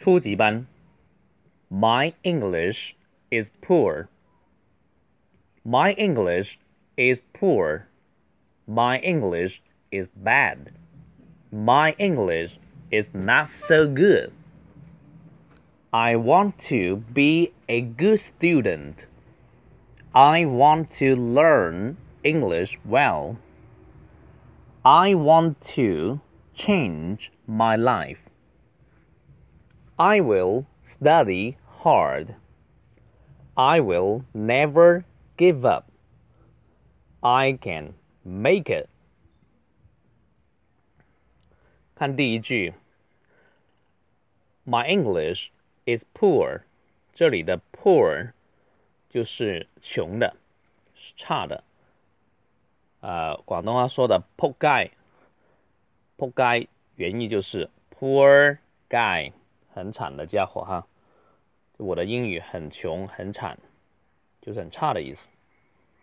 初级班。My English is poor. My English is poor. My English is bad. My English is not so good. I want to be a good student. I want to learn English well. I want to change my life. I will study hard. I will never give up. I can make it. 看第一句，My English is poor。这里的 poor 就是穷的、差的。呃，广东话说的“扑街”，扑街原意就是 poor guy， 很惨的家伙哈。我的英语很穷很惨，就是很差的意思。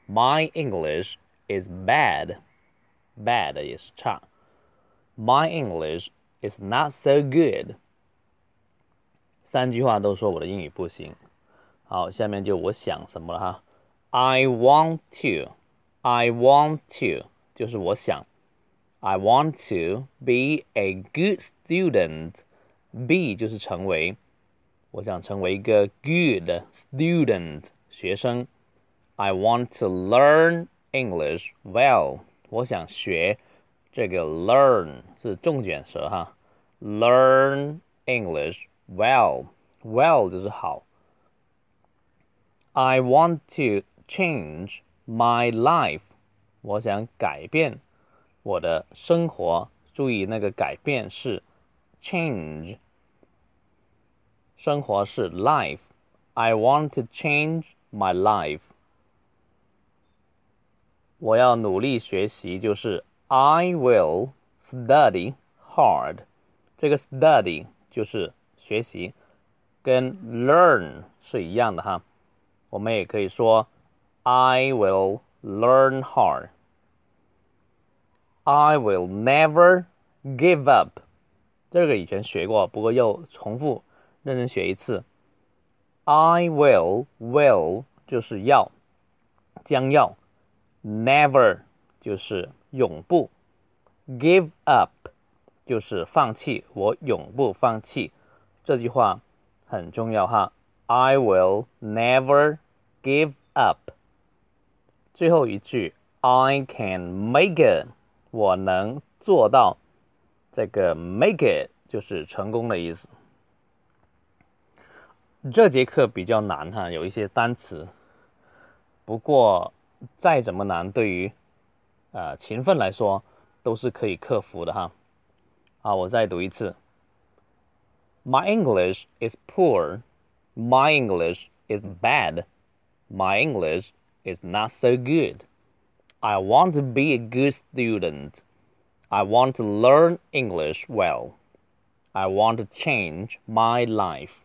My English is bad，bad 也是差。My English is not so good。三句话都说我的英语不行。好，下面就我想什么了哈。I want to。I want to 就是我想，I want to be a good student。 B 就是成为，我想成为一个 good student 学生。I want to learn English well。我想学这个 learn 是重卷舌哈，learn English well。well 就是好。I want to change my life，我想改变我的生活。注意那个改变是 change，生活是 life。I want to change my life。我要努力学习，就是 I will study hard。这个 study 就是学习，跟 learn 是一样的哈。我们也可以说。I will learn hard. I will never give up. 这个以前学过，不过又重复认真学一次。I will will 就是要，将要，never 就是永不，give up 就是放弃，我永不放弃。这句话很重要哈。I will never give up. 最后一句，I can make it，我能做到。这个 make it 就是成功的意思。这节课比较难哈，有一些单词。不过再怎么难，对于呃勤奋来说都是可以克服的哈。啊，我再读一次。My English is poor. My English is bad. My English is not so good. I want to be a good student. I want to learn English well. I want to change my life.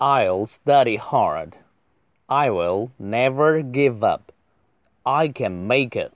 I'll study hard. I will never give up. I can make it.